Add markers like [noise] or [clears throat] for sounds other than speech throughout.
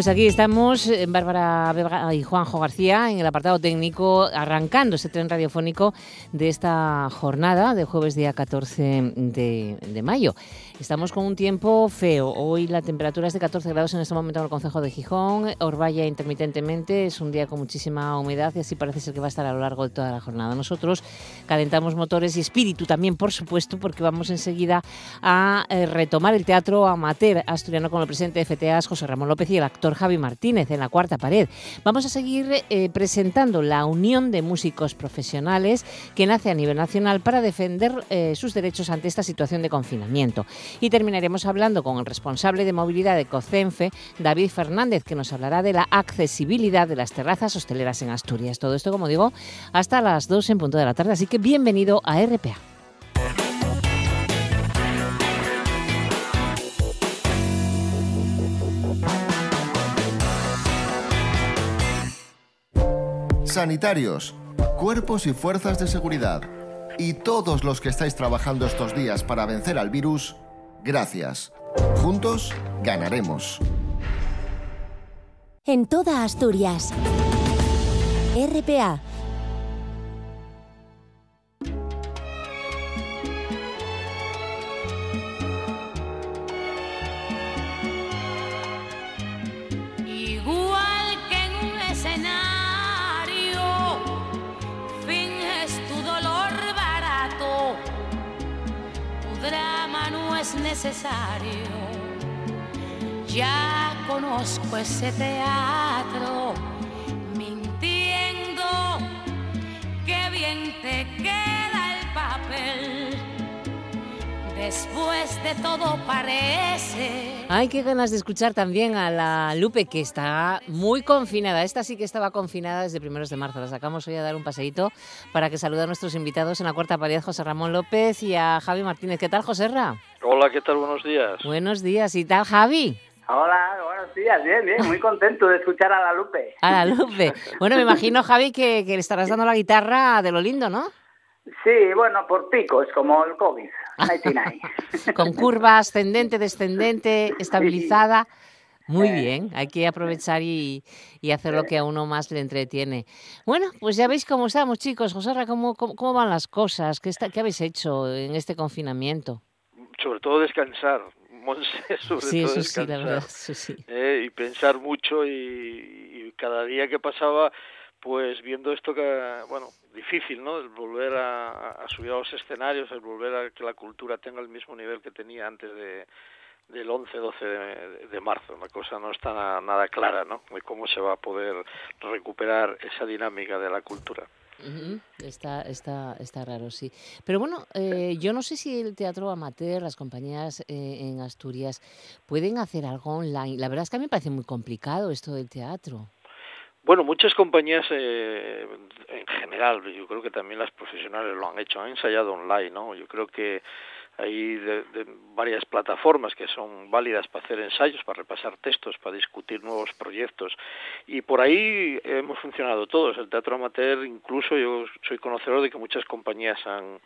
Pues aquí estamos, eh, Bárbara Beba y Juanjo García, en el apartado técnico, arrancando ese tren radiofónico de esta jornada de jueves día 14 de, de mayo. Estamos con un tiempo feo. Hoy la temperatura es de 14 grados en este momento en el Concejo de Gijón. Orballa intermitentemente. Es un día con muchísima humedad y así parece ser que va a estar a lo largo de toda la jornada. Nosotros calentamos motores y espíritu también, por supuesto, porque vamos enseguida a eh, retomar el teatro amateur asturiano con el presidente de FTAs, José Ramón López, y el actor Javi Martínez en la cuarta pared. Vamos a seguir eh, presentando la Unión de Músicos Profesionales que nace a nivel nacional para defender eh, sus derechos ante esta situación de confinamiento. Y terminaremos hablando con el responsable de movilidad de COCENFE, David Fernández, que nos hablará de la accesibilidad de las terrazas hosteleras en Asturias. Todo esto, como digo, hasta las 2 en punto de la tarde. Así que bienvenido a RPA. Sanitarios, cuerpos y fuerzas de seguridad y todos los que estáis trabajando estos días para vencer al virus, Gracias. Juntos ganaremos. En toda Asturias. RPA necesario. Ya conozco ese teatro, mintiendo, que bien te queda Después de todo parece. Ay, qué ganas de escuchar también a la Lupe, que está muy confinada. Esta sí que estaba confinada desde primeros de marzo. La sacamos hoy a dar un paseíto para que salude a nuestros invitados en la cuarta pared, José Ramón López y a Javi Martínez. ¿Qué tal, José Ra? Hola, ¿qué tal? Buenos días. Buenos días. ¿Y tal, Javi? Hola, buenos días, bien, bien, muy contento de escuchar a la Lupe. A la Lupe. Bueno, me imagino, Javi, que, que le estarás dando la guitarra de lo lindo, ¿no? Sí, bueno, por picos, como el COVID. [laughs] Con curva ascendente, descendente, estabilizada. Muy eh. bien, hay que aprovechar y, hacer lo que a uno más le entretiene. Bueno, pues ya veis cómo estamos, chicos. José ¿cómo, cómo, van las cosas? ¿Qué, está, ¿Qué habéis hecho en este confinamiento? Sobre todo descansar, [laughs] sobre sí, todo descansar. Sí, la verdad, sí. Eh, y pensar mucho y, cada día que pasaba pues viendo esto que, bueno, difícil, ¿no? El volver a, subir a los escenarios, el volver a que la cultura tenga el mismo nivel que tenía antes de, del 11-12 de, marzo. La cosa no está nada, clara, ¿no? De cómo se va a poder recuperar esa dinámica de la cultura. Está, está, está raro, sí. Pero bueno, eh, yo no sé si el teatro amateur, las compañías eh, en Asturias, pueden hacer algo online. La verdad es que a mí me parece muy complicado esto del teatro. Bueno, muchas compañías eh, en general, yo creo que también las profesionales lo han hecho, han ensayado online, ¿no? Yo creo que hay de, varias plataformas que son válidas para hacer ensayos, para repasar textos, para discutir nuevos proyectos y por ahí hemos funcionado todos. El teatro amateur, incluso yo soy conocedor de que muchas compañías han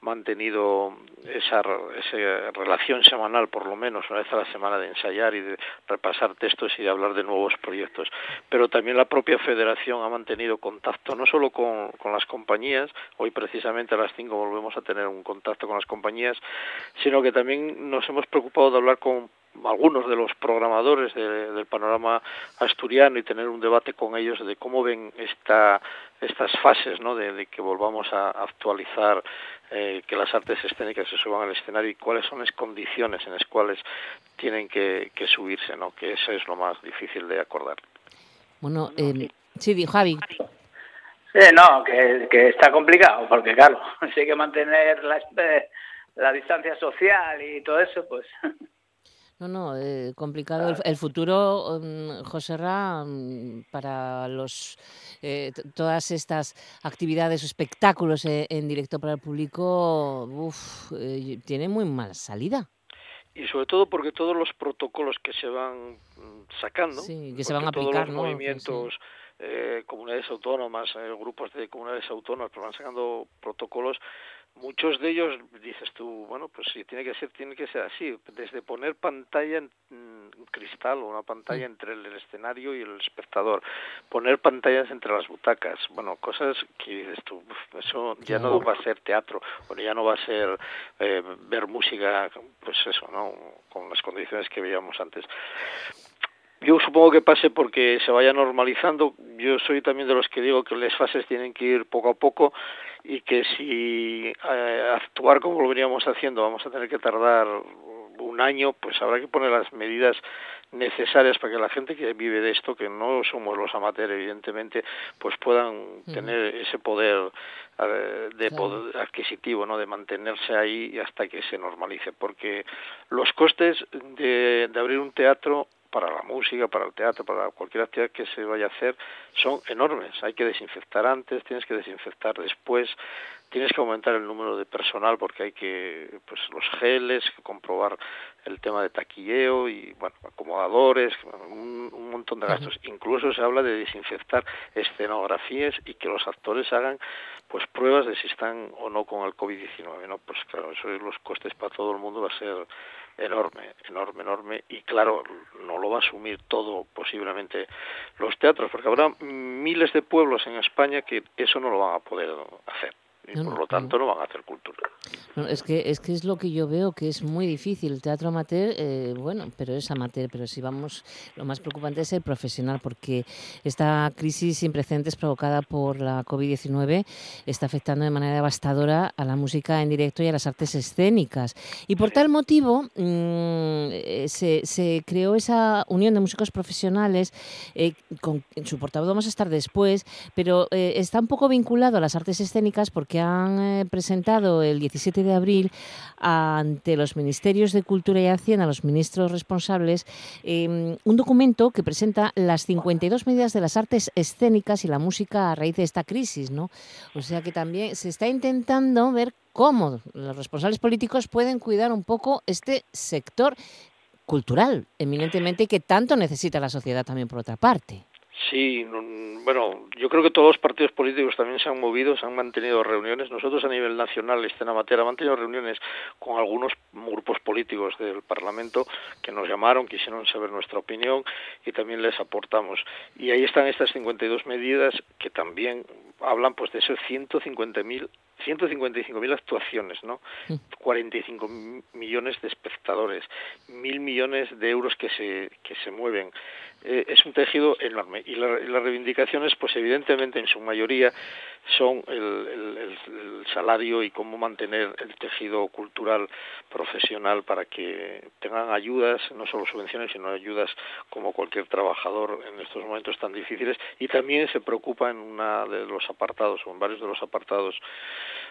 mantenido esa, esa relación semanal, por lo menos una vez a la semana, de ensayar y de repasar textos y de hablar de nuevos proyectos. Pero también la propia federación ha mantenido contacto no solo con, con las compañías, hoy precisamente a las 5 volvemos a tener un contacto con las compañías, sino que también nos hemos preocupado de hablar con algunos de los programadores del panorama asturiano y tener un debate con ellos de cómo ven esta, estas fases ¿no? de, que volvamos a actualizar eh, que las artes escénicas se suban al escenario y cuáles son las condiciones en las cuales tienen que, subirse, ¿no? que eso es lo más difícil de acordar. Bueno, eh, sí, Javi. Sí, no, que, que está complicado, porque claro, [laughs] si hay que mantener la, la distancia social y todo eso, pues [laughs] No, no, eh, complicado. El, futuro, um, José Ra, mm, para los eh, todas estas actividades o espectáculos eh, en directo para el público, uf, tiene muy mala salida. Y sobre todo porque todos los protocolos que se van mm, sacando, que se van a aplicar, todos los movimientos, comunidades autónomas, grupos de comunidades autónomas, pero van sacando protocolos muchos de ellos dices tú bueno pues si tiene que ser tiene que ser así desde poner pantalla en cristal o una pantalla entre el, escenario y el espectador poner pantallas entre las butacas bueno cosas que dices tú eso ya no va a ser teatro o ya no va a ser eh, ver música pues eso no con las condiciones que veíamos antes. Yo supongo que pase porque se vaya normalizando. Yo soy también de los que digo que las fases tienen que ir poco a poco y que si eh, actuar como lo veníamos haciendo vamos a tener que tardar un año, pues habrá que poner las medidas necesarias para que la gente que vive de esto, que no somos los amateurs evidentemente, pues puedan tener ese poder eh, de poder adquisitivo, ¿no? De mantenerse ahí hasta que se normalice, porque los costes de, de abrir un teatro para la música, para el teatro, para cualquier actividad que se vaya a hacer, son enormes. Hay que desinfectar antes, tienes que desinfectar después, tienes que aumentar el número de personal porque hay que, pues los geles, comprobar el tema de taquilleo y, bueno, acomodadores, un, un montón de gastos. Incluso se habla de desinfectar escenografías y que los actores hagan, pues, pruebas de si están o no con el COVID-19, ¿no? Pues claro, eso los costes para todo el mundo va a ser enorme, enorme, enorme, y claro, no lo va a asumir todo posiblemente los teatros, porque habrá miles de pueblos en España que eso no lo van a poder hacer y por lo tanto no van a hacer cultura. es que es que es lo que yo veo que es muy difícil. El teatro amateur, eh, bueno, pero es amateur, pero si vamos, lo más preocupante es el profesional, porque esta crisis sin precedentes provocada por la COVID-19 está afectando de manera devastadora a la música en directo y a las artes escénicas. Y por tal motivo mm, eh, se, se, creó esa unión de músicos profesionales, eh, con en su portavoz vamos a estar después, pero está un poco vinculado a las artes escénicas porque han eh, presentado el 17 de abril ante los ministerios de Cultura y Hacienda, los ministros responsables, em, un documento que presenta las 52 medidas de las artes escénicas y la música a raíz de esta crisis, ¿no? O sea que también se está intentando ver cómo los responsables políticos pueden cuidar un poco este sector cultural, eminentemente que tanto necesita la sociedad también por otra parte. Sí, bueno, yo creo que todos los partidos políticos también se han movido, se han mantenido reuniones. Nosotros a nivel nacional, Escena Matera, hemos mantenido reuniones con algunos grupos políticos del Parlamento que nos llamaron, quisieron saber nuestra opinión y también les aportamos. Y ahí están estas 52 medidas que también hablan pues de esos 150.000 155.000 actuaciones, ¿no? 45 mm. millones de espectadores, mil millones de euros que se que se mueven. Eh, es un tejido enorme y, las reivindicaciones, pues evidentemente en su mayoría son el, salario y cómo mantener el tejido cultural profesional para que tengan ayudas, no solo subvenciones, sino ayudas como cualquier trabajador en estos momentos tan difíciles y también se preocupa en una de los apartados o en varios de los apartados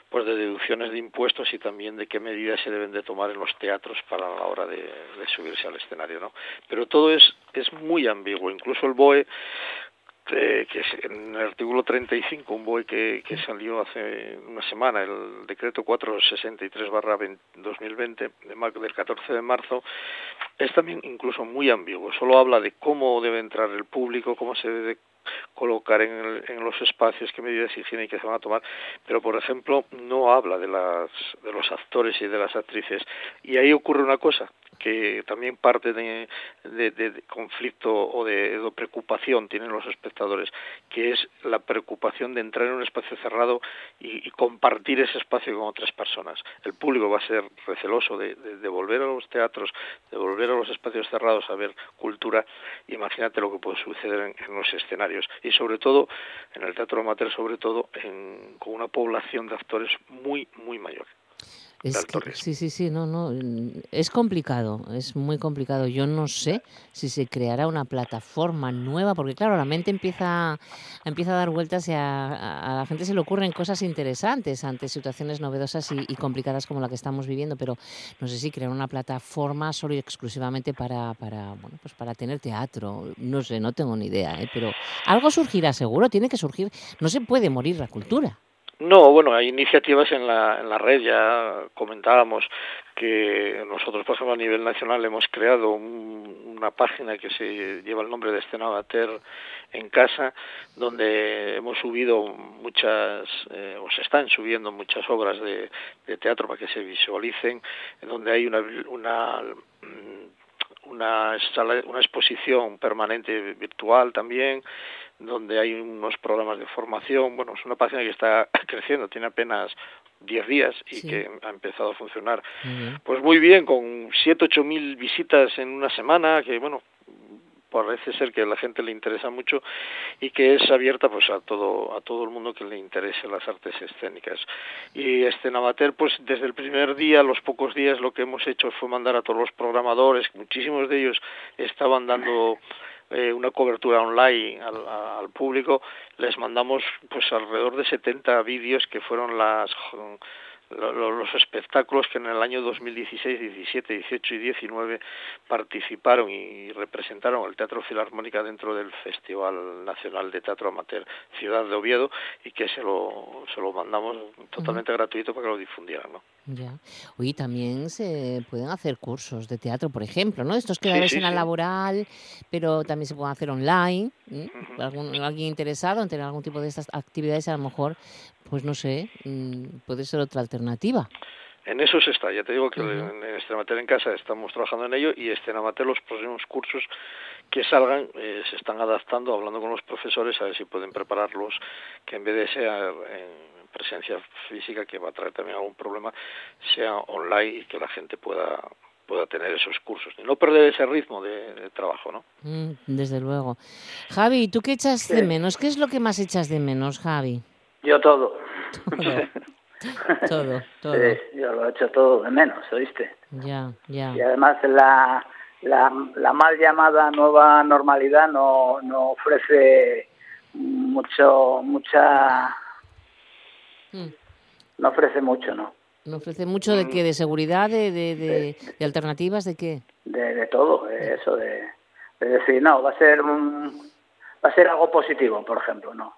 pues de deducciones de impuestos y también de qué medidas se deben de tomar en los teatros para la hora de, de subirse al escenario, ¿no? Pero todo es es muy ambiguo, incluso el BOE que es en el artículo 35, un BOE que, que salió hace una semana, el decreto 463-2020 del 14 de marzo, es también incluso muy ambiguo. Solo habla de cómo debe entrar el público, cómo se debe colocar en, en, los espacios, qué medidas higiénicas se van a tomar, pero por ejemplo no habla de, las, de los actores y de las actrices. Y ahí ocurre una cosa, que también parte de, de, conflicto o de, preocupación tienen los espectadores, que es la preocupación de entrar en un espacio cerrado y, compartir ese espacio con otras personas. El público va a ser receloso de, volver a los teatros, de volver a los espacios cerrados a ver cultura. Imagínate lo que puede suceder en, los escenarios y sobre todo en el teatro amateur, sobre todo con una población de actores muy muy mayor sí, sí, sí, no, no, es complicado, es muy complicado. Yo no sé si se creará una plataforma nueva, porque claro, la mente empieza, empieza a dar vueltas y a, la gente se le ocurren cosas interesantes ante situaciones novedosas y, complicadas como la que estamos viviendo, pero no sé si crear una plataforma solo y exclusivamente para, para, bueno, pues para tener teatro, no sé, no tengo ni idea, ¿eh? pero algo surgirá seguro, tiene que surgir, no se puede morir la cultura. No, bueno, hay iniciativas en la, en la red, ya comentábamos que nosotros, por ejemplo, a nivel nacional hemos creado una página que se lleva el nombre de Escena Amateur en casa, donde hemos subido muchas, eh, o se están subiendo muchas obras de, de teatro para que se visualicen, donde hay una, una una, una exposición permanente virtual también, donde hay unos programas de formación. Bueno, es una página que está [clears throat] creciendo, tiene apenas 10 días y que ha empezado a funcionar. Pues muy bien, con 7, 8 mil visitas en una semana, que bueno, parece ser que a la gente le interesa mucho y que es abierta pues a todo a todo el mundo que le interese las artes escénicas. Y Navater pues desde el primer día los pocos días lo que hemos hecho fue mandar a todos los programadores muchísimos de ellos estaban dando eh, una cobertura online al, al, público, les mandamos pues alrededor de 70 vídeos que fueron las los espectáculos que en el año 2016, 17, 18 y 19 participaron y representaron el Teatro Filarmónica dentro del Festival Nacional de Teatro Amateur Ciudad de Oviedo y que se lo, se lo mandamos totalmente gratuito para que lo difundieran. ¿no? Ya. Oye, también se pueden hacer cursos de teatro, por ejemplo, ¿no? Estos que sí, en la laboral, pero también se pueden hacer online. alguien interesado en tener algún tipo de estas actividades, a lo mejor pues no sé, mm, puede ser otra alternativa. En eso se está, ya te digo que en Estenamater en casa estamos trabajando en ello y Estenamater los próximos cursos que salgan eh, se están adaptando, hablando con los profesores a ver si pueden prepararlos, que en vez de ser en presencia física, que va a traer también algún problema, sea online y que la gente pueda pueda tener esos cursos y no perder ese ritmo de, trabajo, ¿no? Mm, desde luego. Javi, ¿tú qué echas de menos? ¿Qué es lo que más echas de menos, Javi? Yo todo. Todo, [laughs] todo. yo lo he hecho todo de menos, ¿oíste? Ya, ya. Y además la, la, la mal llamada nueva normalidad no, no ofrece mucho, mucha... Hmm. No ofrece mucho, ¿no? ¿No ofrece mucho de qué? ¿De seguridad? ¿De, de, de, alternativas? ¿De qué? De, de todo, eso, de, decir, no, va a ser un, va a ser algo positivo, por ejemplo, ¿no?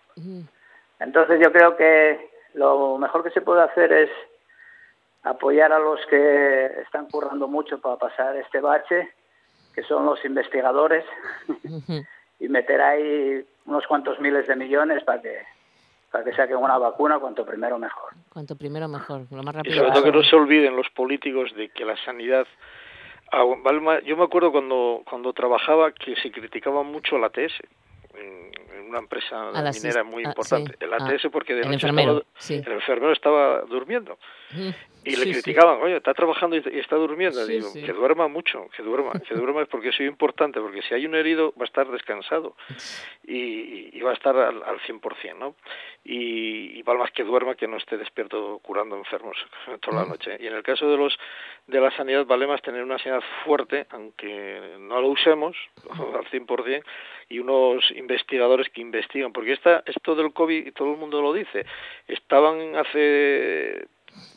Entonces yo creo que lo mejor que se puede hacer es apoyar a los que están currando mucho para pasar este bache, que son los investigadores, [laughs] y meter ahí unos cuantos miles de millones para que para que saquen una vacuna cuanto primero mejor. Cuanto primero mejor, lo más rápido. Y sobre todo que no se olviden los políticos de que la sanidad yo me acuerdo cuando cuando trabajaba que se criticaba mucho la TS una empresa minera muy importante, el ATS, porque de noche el enfermero estaba durmiendo. Y le criticaban, oye, está trabajando y está durmiendo. Digo, que duerma mucho, que duerma, que duerma porque es importante, porque si hay un herido va a estar descansado y, va a estar al, al 100%, ¿no? Y, y más que duerma que no esté despierto curando enfermos [laughs] toda la noche. Y en el caso de los de la sanidad vale más tener una sanidad fuerte, aunque no lo usemos [laughs] al 100%, y unos investigadores que investigan, porque esta, esto del COVID, y todo el mundo lo dice, estaban hace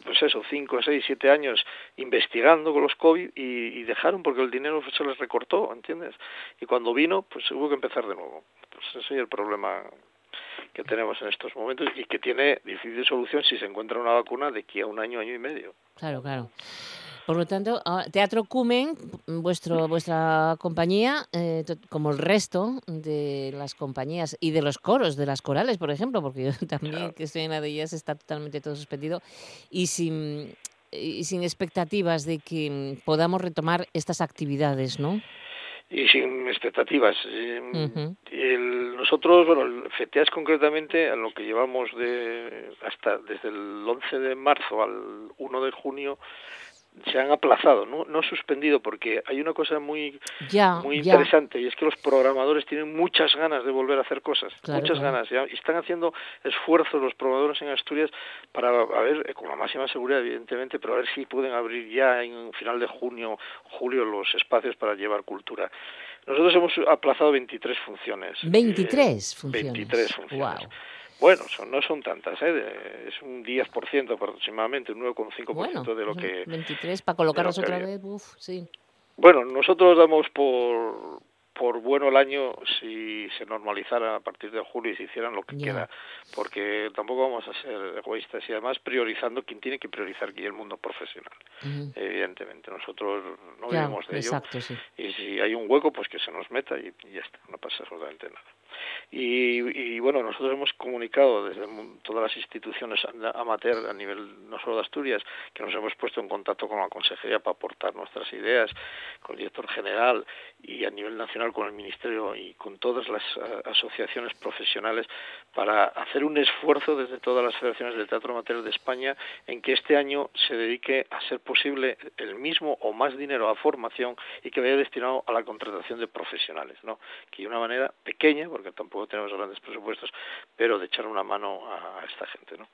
pues eso, cinco, seis, siete años investigando con los COVID y, dejaron porque el dinero se les recortó, ¿entiendes? Y cuando vino, pues hubo que empezar de nuevo. Pues ese es el problema que tenemos en estos momentos y que tiene difícil solución si se encuentra una vacuna de aquí a un año, año y medio. Claro, claro. Por lo tanto, ah, Teatro Cumen, vuestro, vuestra compañía, eh, como el resto de las compañías y de los coros, de las corales, por ejemplo, porque yo [laughs] también, que estoy en la de ellas, está totalmente todo suspendido y sin y sin expectativas de que mm, podamos retomar estas actividades, ¿no? y sin expectativas. Eh, el, nosotros, bueno, el FETEAS concretamente, a lo que llevamos de hasta desde el 11 de marzo al 1 de junio, se han aplazado, no, no suspendido, porque hay una cosa muy, muy interesante y es que los programadores tienen muchas ganas de volver a hacer cosas, muchas ganas, y están haciendo esfuerzos los programadores en Asturias para, a ver, eh, con la máxima seguridad, evidentemente, pero a ver si pueden abrir ya en final de junio, julio, los espacios para llevar cultura. Nosotros hemos aplazado 23 funciones. 23 eh, funciones. 23 funciones. Bueno, son, no son tantas, ¿eh? es un 10% aproximadamente, un 9,5% de lo que... 23 para colocarlos otra vez, uf, sí. Bueno, nosotros damos por, por bueno el año si se normalizara a partir de julio y se hicieran lo que queda, porque tampoco vamos a ser egoístas y además priorizando quien tiene que priorizar aquí el mundo profesional. Evidentemente, nosotros no vivimos de ello y si hay un hueco, pues que se nos meta y, y ya está, no pasa absolutamente nada. Y, y, bueno, nosotros hemos comunicado desde todas las instituciones amateur a nivel no solo de Asturias, que nos hemos puesto en contacto con la Consejería para aportar nuestras ideas, con el director general y a nivel nacional con el Ministerio y con todas las eh, asociaciones profesionales para hacer un esfuerzo desde todas las federaciones de teatro amateur de España en que este año se dedique a ser posible el mismo o más dinero a formación y que vaya destinado a la contratación de profesionales, ¿no? Que de una manera pequeña, porque tampoco tenemos grandes presupuestos, pero de echar una mano a esta gente, ¿no?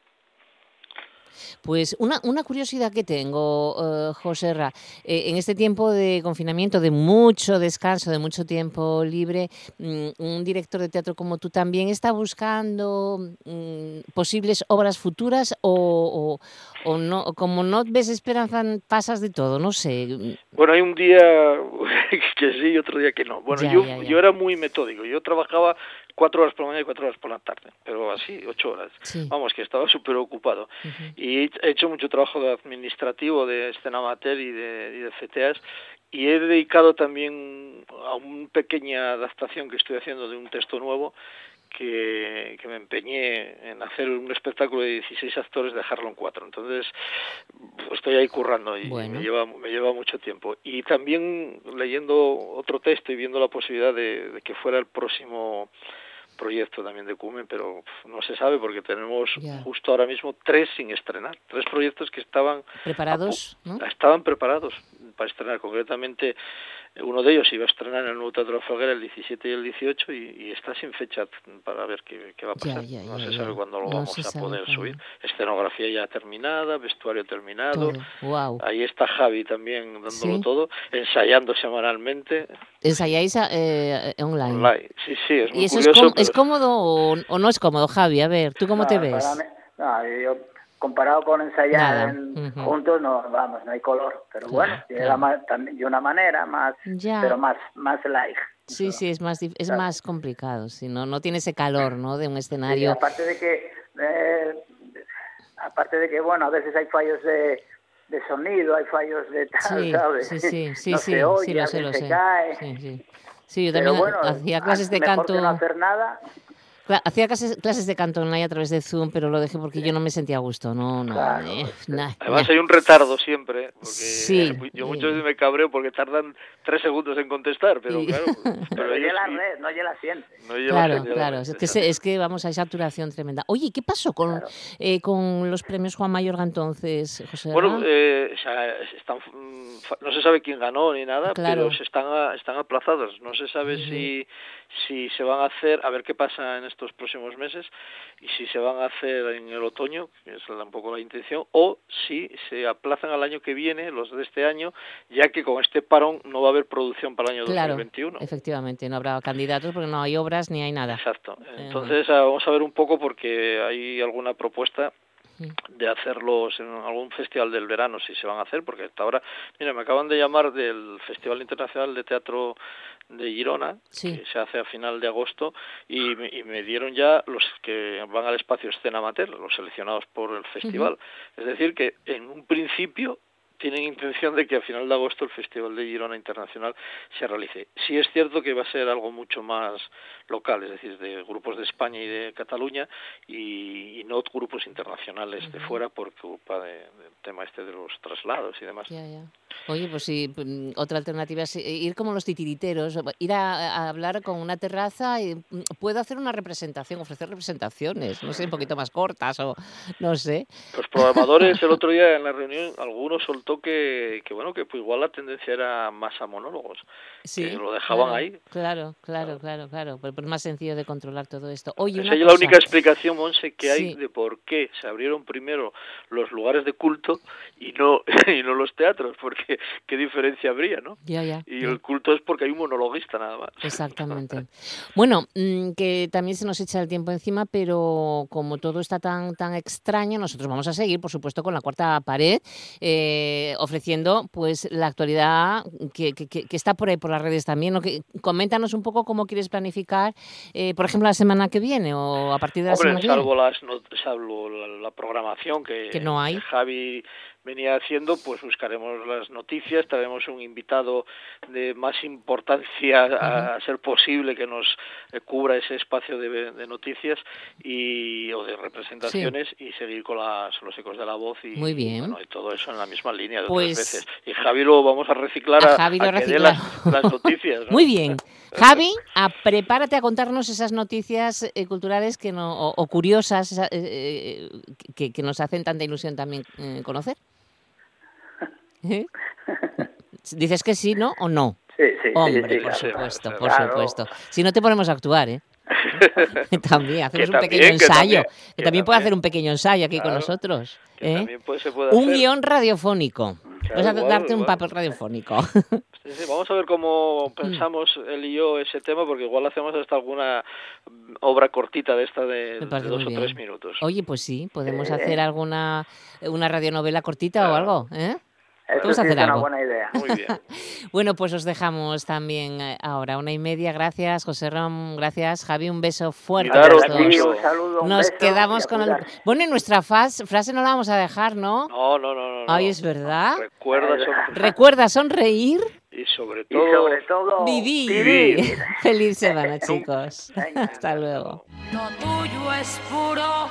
Pues una, una curiosidad que tengo, uh, José Ra, eh, en este tiempo de confinamiento, de mucho descanso, de mucho tiempo libre, mm, un director de teatro como tú también está buscando mm, posibles obras futuras o, o, no, como no ves esperanza, pasas de todo, no sé. Bueno, hay un día [laughs] que sí y otro día que no. Bueno, yo, yo era muy metódico, yo trabajaba cuatro horas por la mañana y cuatro horas por la tarde, pero así, ocho horas. Vamos, que estaba súper ocupado. Y he hecho mucho trabajo de administrativo de escena amateur y de, y de CTAs y he dedicado también a una pequeña adaptación que estoy haciendo de un texto nuevo que, que, me empeñé en hacer un espectáculo de 16 actores, dejarlo en cuatro. Entonces, pues, estoy ahí currando y me, lleva, me lleva mucho tiempo. Y también leyendo otro texto y viendo la posibilidad de, de que fuera el próximo proyecto también de Cumen, pero no se sabe porque tenemos justo ahora mismo tres sin estrenar, tres proyectos que estaban preparados, estaban preparados para estrenar, concretamente uno de ellos iba a estrenar en el Nuevo Teatro de Folguera el 17 y el 18 y, está sin fecha para ver qué, va a pasar. no se sabe cuándo lo vamos a poder subir. Escenografía ya terminada, vestuario terminado. Ahí está Javi también dándolo todo, ensayando semanalmente. ¿Ensayáis eh, online? online? Sí, sí, es muy ¿Y eso es, cómodo o, no es cómodo, Javi? A ver, ¿tú cómo te ves? yo comparado con ensayar juntos, no, vamos, no hay color. Pero bueno, de una manera más, pero más, más light. Sí, sí, es más, es más complicado, si no, no tiene ese calor, ¿no? De un escenario. aparte de que, eh, aparte de que, bueno, a veces hay fallos de, de sonido, hay fallos de tal, ¿sabes? Sí, sí, [laughs] sí, sí, sí, lo sé, lo sé. Sí, sí. sí, yo también hacía clases de canto. no hacer nada Hacía clases, de canto online a través de Zoom, pero lo dejé porque yo no me sentía a gusto. No, no. Eh, Además hay un retardo siempre, porque sí, yo muchas veces me cabreo porque tardan tres segundos en contestar, pero claro. [laughs] Pero no la red, no la siente. claro, claro. Es que, es que vamos, hay saturación tremenda. Oye, ¿qué pasó con, eh, con los premios Juan Mayorga entonces, José? Bueno, eh, están, no se sabe quién ganó ni nada, pero se están, están aplazados. No se sabe si si se van a hacer, a ver qué pasa en estos próximos meses, y si se van a hacer en el otoño, que es un poco la intención, o si se aplazan al año que viene, los de este año, ya que con este parón no va a haber producción para el año claro, 2021. Efectivamente, no habrá candidatos porque no hay obras ni hay nada. Exacto. Eh, Entonces, ah, vamos a ver un poco porque hay alguna propuesta de hacerlos en algún festival del verano si se van a hacer porque hasta ahora mira me acaban de llamar del Festival Internacional de Teatro de Girona que se hace a final de agosto y, me dieron ya los que van al espacio escena amateur los seleccionados por el festival. Es decir que en un principio tienen intención de que a final de agosto el Festival de Girona Internacional se realice. Sí es cierto que va a ser algo mucho más local, es decir, de grupos de España y de Cataluña y, no grupos internacionales de fuera por culpa del tema este de los traslados y demás. Oye, pues sí, mm, otra alternativa es ir como los titiriteros, ir a, hablar con una terraza y mm, puedo hacer una representación, ofrecer representaciones, no sé, un poquito más cortas o no sé. Los programadores el otro día en la reunión, [laughs] algunos soltó que, que bueno, que pues igual la tendencia era más a monólogos, sí, que lo dejaban ahí. Claro, claro, claro, claro, pero es más sencillo de controlar todo esto. Oye, Esa es la única explicación, Monse, que hay de por qué se abrieron primero los lugares de culto y no, [laughs] y no los teatros, porque [laughs] qué diferencia habría, ¿no? Ya, ya. Y el culto es porque hay un monologuista nada más. Exactamente. [laughs] bueno, mm, que también se nos echa el tiempo encima, pero como todo está tan, tan extraño, nosotros vamos a seguir, por supuesto, con la cuarta pared, eh, ofreciendo pues la actualidad que, que, está por ahí por las redes también. ¿no? Que, coméntanos un poco cómo quieres planificar, eh, por ejemplo, la semana que viene o a partir de la semana que viene. Salvo, las, salvo la, programación que, que no hay. Javi venía haciendo, pues buscaremos las noticias, traeremos un invitado de más importancia a, ser posible que nos eh, cubra ese espacio de, noticias y o de representaciones y seguir con las, los ecos de la voz y, Muy bien. y todo eso en la misma línea de pues, veces. Y Javi lo vamos a reciclar a, Javi que dé las, noticias. [laughs] Muy bien. [laughs] Javi, a, prepárate a contarnos esas noticias eh, culturales que no, o, curiosas eh, que, que, nos hacen tanta ilusión también conocer. ¿Eh? [laughs] Dices que sí, ¿no? ¿O no? Sí, sí. Hombre, por supuesto, por supuesto. Si no te ponemos a actuar, ¿eh? [laughs] también hacemos un pequeño ensayo. Que también, puede hacer un pequeño ensayo aquí con nosotros. ¿eh? un guion radiofónico. Vas a darte un papel radiofónico. [laughs] vamos a ver cómo pensamos él y yo ese tema, porque igual hacemos hasta alguna obra cortita de esta de, dos o tres minutos. Oye, pues sí, podemos hacer alguna una radionovela cortita o algo, ¿eh? Eso es una buena idea. Muy bien. [laughs] bueno, pues os dejamos también eh, ahora una y media. Gracias, José Rom. Gracias, Javi. Un beso fuerte. Claro, un saludo, Nos quedamos con el... Bueno, y nuestra frase no la vamos a dejar, ¿no? No, no, no. no Ay, es verdad. Recuerda sonreír. Recuerda sonreír. Y sobre todo, vivir. [laughs] Feliz semana, chicos. Hasta luego. Lo tuyo es puro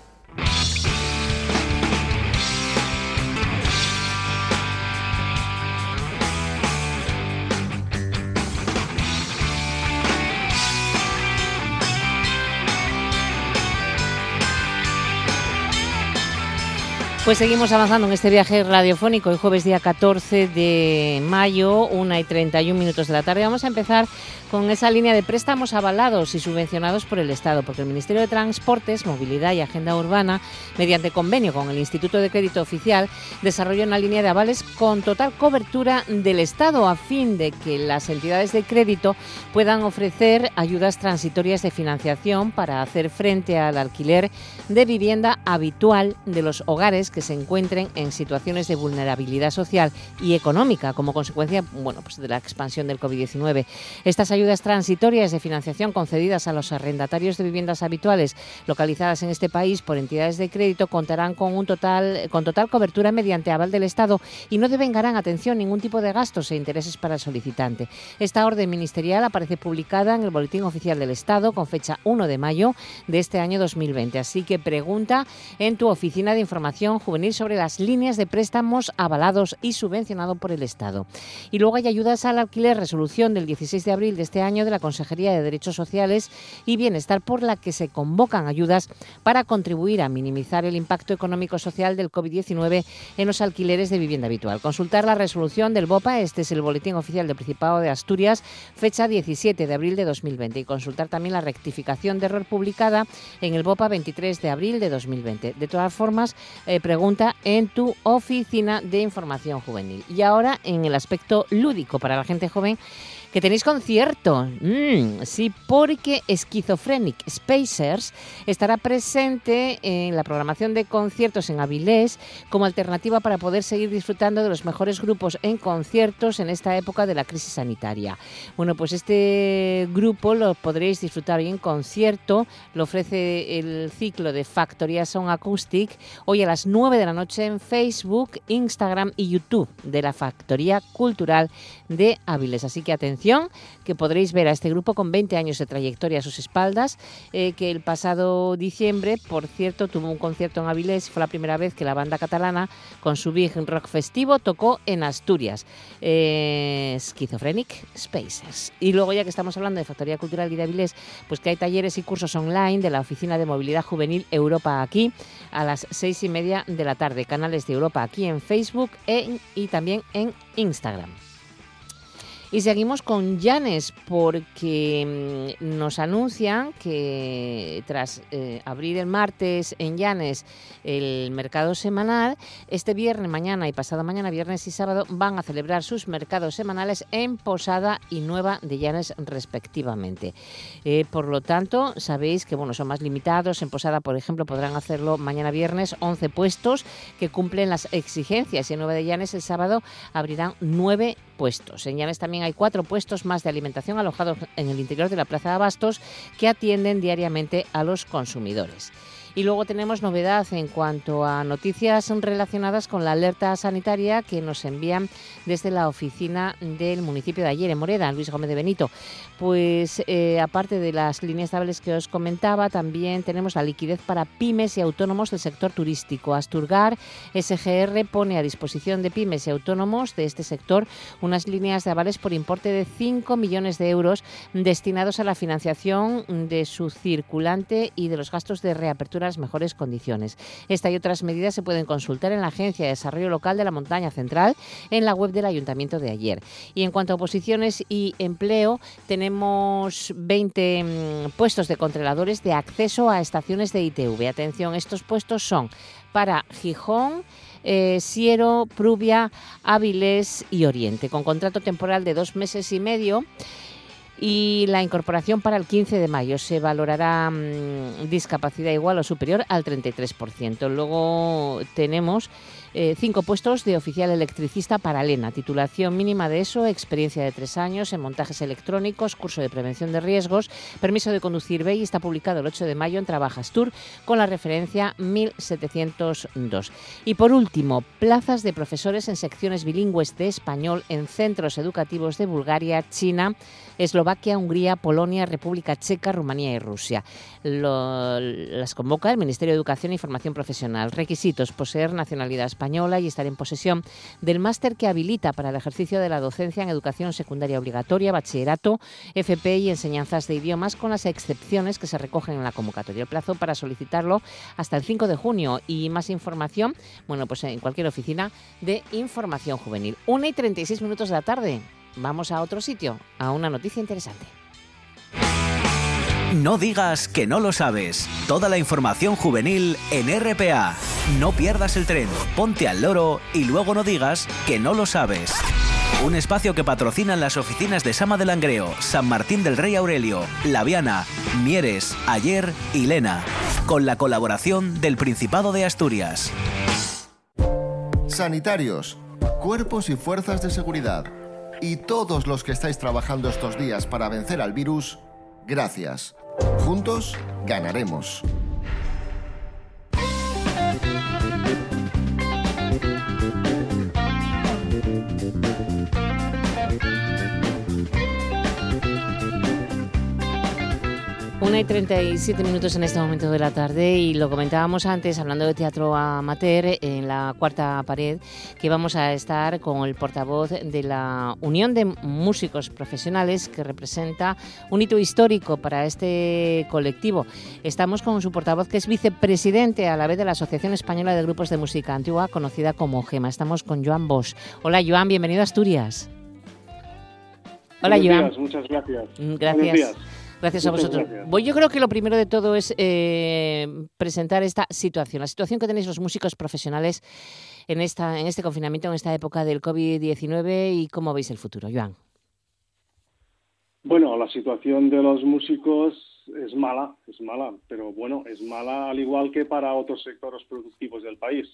Pues seguimos avanzando en este viaje radiofónico. El jueves día 14 de mayo, 1 y 31 minutos de la tarde. Vamos a empezar con esa línea de préstamos avalados y subvencionados por el Estado, porque el Ministerio de Transportes, Movilidad y Agenda Urbana, mediante convenio con el Instituto de Crédito Oficial, desarrolla una línea de avales con total cobertura del Estado a fin de que las entidades de crédito puedan ofrecer ayudas transitorias de financiación para hacer frente al alquiler de vivienda habitual de los hogares que se encuentren en situaciones de vulnerabilidad social y económica como consecuencia bueno, pues de la expansión del COVID-19. Estas ayudas transitorias de financiación concedidas a los arrendatarios de viviendas habituales localizadas en este país por entidades de crédito contarán con un total con total cobertura mediante aval del Estado y no devengarán atención ningún tipo de gastos e intereses para el solicitante. Esta orden ministerial aparece publicada en el Boletín Oficial del Estado con fecha 1 de mayo de este año 2020. Así que pregunta en tu oficina de información juvenil sobre las líneas de préstamos avalados y subvencionados por el Estado. Y luego hay ayudas al alquiler, resolución del 16 de abril de este año de la Consejería de Derechos Sociales y Bienestar por la que se convocan ayudas para contribuir a minimizar el impacto económico-social del COVID-19 en los alquileres de vivienda habitual. Consultar la resolución del BOPA, este es el Boletín Oficial del Principado de Asturias, fecha 17 de abril de 2020 y consultar también la rectificación de error publicada en el BOPA 23 de abril de 2020. De todas formas, eh, pregunta en tu oficina de información juvenil. Y ahora en el aspecto lúdico para la gente joven Que tenéis concierto. Mm, sí, porque Schizophrenic Spacers estará presente en la programación de conciertos en Avilés como alternativa para poder seguir disfrutando de los mejores grupos en conciertos en esta época de la crisis sanitaria. Bueno, pues este grupo lo podréis disfrutar hoy en concierto. Lo ofrece el ciclo de Factoría Sound Acoustic hoy a las 9 de la noche en Facebook, Instagram y YouTube de la Factoría Cultural de Avilés. Así que atención que podréis ver a este grupo con 20 años de trayectoria a sus espaldas, eh, que el pasado diciembre, por cierto, tuvo un concierto en Avilés, fue la primera vez que la banda catalana, con su Big Rock Festivo, tocó en Asturias, eh, Schizophrenic Spaces. Y luego, ya que estamos hablando de Factoría Cultural y de Avilés, pues que hay talleres y cursos online de la Oficina de Movilidad Juvenil Europa aquí, a las seis y media de la tarde, canales de Europa aquí en Facebook y también en Instagram. Y seguimos con Llanes porque mm, nos anuncian que tras eh, abrir el martes en Llanes el mercado semanal, este viernes, mañana y pasado mañana, viernes y sábado, van a celebrar sus mercados semanales en Posada y Nueva de Llanes respectivamente. Eh, por lo tanto, sabéis que bueno, son más limitados. En Posada, por ejemplo, podrán hacerlo mañana viernes 11 puestos que cumplen las exigencias y en Nueva de Llanes el sábado abrirán 9 puestos. En Llanes también hay cuatro puestos más de alimentación alojados en el interior de la Plaza de Abastos que atienden diariamente a los consumidores. Y luego tenemos novedad en cuanto a noticias relacionadas con la alerta sanitaria que nos envían desde la oficina del municipio de ayer en Moreda, Luis Gómez de Benito. Pues eh, aparte de las líneas estables que os comentaba, también tenemos la liquidez para pymes y autónomos del sector turístico. Asturgar SGR pone a disposición de pymes y autónomos de este sector unas líneas de avales por importe de 5 millones de euros destinados a la financiación de su circulante y de los gastos de reapertura mejores condiciones. Esta y otras medidas se pueden consultar en la Agencia de Desarrollo Local de la Montaña Central, en la web del Ayuntamiento de ayer. Y en cuanto a oposiciones y empleo, tenemos 20 mm, puestos de controladores de acceso a estaciones de ITV. Atención, estos puestos son para Gijón, eh, Siero, Prubia, Áviles y Oriente, con contrato temporal de dos meses y medio y la incorporación para el 15 de mayo se valorará mm, discapacidad igual o superior al 33%. Luego tenemos eh, cinco puestos de oficial electricista para Lena, titulación mínima de eso, experiencia de tres años en montajes electrónicos, curso de prevención de riesgos, permiso de conducir B y está publicado el 8 de mayo en Trabajas Tour con la referencia 1702. Y por último, plazas de profesores en secciones bilingües de español en centros educativos de Bulgaria, China, Eslovaquia, Hungría, Polonia, República Checa, Rumanía y Rusia. las convoca el Ministerio de Educación y Formación Profesional. Requisitos: poseer nacionalidad española y estar en posesión del máster que habilita para el ejercicio de la docencia en educación secundaria obligatoria, bachillerato, FP y enseñanzas de idiomas, con las excepciones que se recogen en la convocatoria. El plazo para solicitarlo hasta el 5 de junio y más información, bueno, pues en cualquier oficina de información juvenil. 1 y 36 minutos de la tarde. Vamos a otro sitio, a una noticia interesante. No digas que no lo sabes. Toda la información juvenil en RPA. No pierdas el tren, ponte al loro y luego no digas que no lo sabes. Un espacio que patrocinan las oficinas de Sama de Langreo, San Martín del Rey Aurelio, Laviana, Mieres, Ayer y Lena, con la colaboración del Principado de Asturias. Sanitarios, cuerpos y fuerzas de seguridad y todos los que estáis trabajando estos días para vencer al virus, gracias. Juntos ganaremos. 1 y 37 minutos en este momento de la tarde y lo comentábamos antes hablando de teatro amateur en la cuarta pared que vamos a estar con el portavoz de la Unión de Músicos Profesionales que representa un hito histórico para este colectivo. Estamos con su portavoz que es vicepresidente a la vez de la Asociación Española de Grupos de Música Antigua conocida como GEMA. Estamos con Joan Bosch. Hola Joan, bienvenido a Asturias. Hola Joan. muchas gracias. Gracias. Gracias a vosotros. yo creo que lo primero de todo es eh, presentar esta situación, la situación que tenéis los músicos profesionales en, esta, en este confinamiento, en esta época del COVID-19 y cómo veis el futuro. Joan. Bueno, la situación de los músicos es mala, es mala, pero bueno, es mala al igual que para otros sectores productivos del país.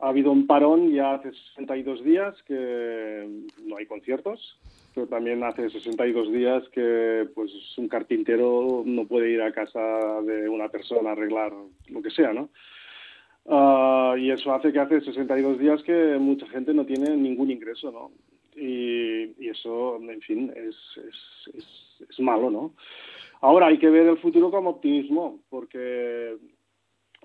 Ha habido un parón ya hace 62 días que no hay conciertos, pero también hace 62 días que pues un carpintero no puede ir a casa de una persona a arreglar lo que sea, ¿no? Ah, y eso hace que hace 62 días que mucha gente no tiene ningún ingreso, ¿no? Y, eso, en fin, es, es, es, malo, ¿no? Ahora hay que ver el futuro como optimismo, porque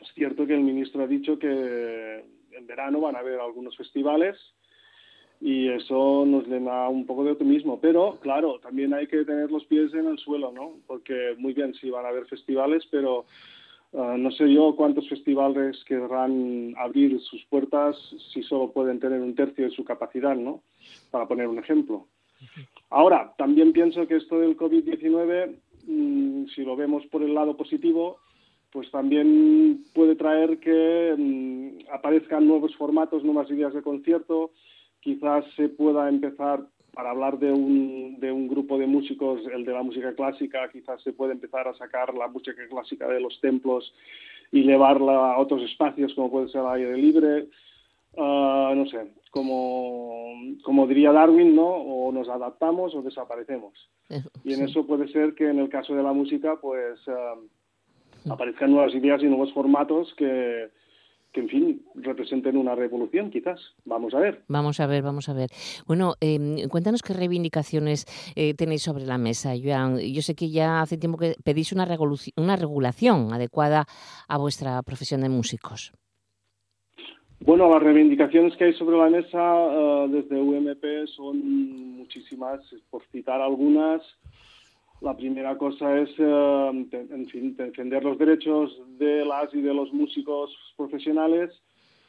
es cierto que el ministro ha dicho que en verano van a haber algunos festivales y eso nos le da un poco de optimismo. Pero, claro, también hay que tener los pies en el suelo, ¿no? Porque muy bien, sí van a haber festivales, pero uh, no sé yo cuántos festivales querrán abrir sus puertas si solo pueden tener un tercio de su capacidad, ¿no? Para poner un ejemplo. Ahora, también pienso que esto del COVID-19, mm, si lo vemos por el lado positivo, pues también puede traer que mm, aparezcan nuevos formatos, nuevas ideas de concierto, quizás se pueda empezar, para hablar de un, de un grupo de músicos, el de la música clásica, quizás se puede empezar a sacar la música clásica de los templos y llevarla a otros espacios como puede ser el aire libre. Ah, no sé, como, como diría Darwin, ¿no? O nos adaptamos o desaparecemos. [laughs] Y en eso puede ser que en el caso de la música, pues ah, aparezcan nuevas ideas y nuevos formatos que, que, en fin, representen una revolución, quizás. Vamos a ver. Vamos a ver, vamos a ver. Bueno, eh, cuéntanos qué reivindicaciones eh, tenéis sobre la mesa, Joan. Yo sé que ya hace tiempo que pedís una, una regulación adecuada a vuestra profesión de músicos. Bueno, las reivindicaciones que hay sobre la mesa uh, desde UMP son muchísimas, por citar algunas. La primera cosa es, eh, en fin, defender los derechos de las y de los músicos profesionales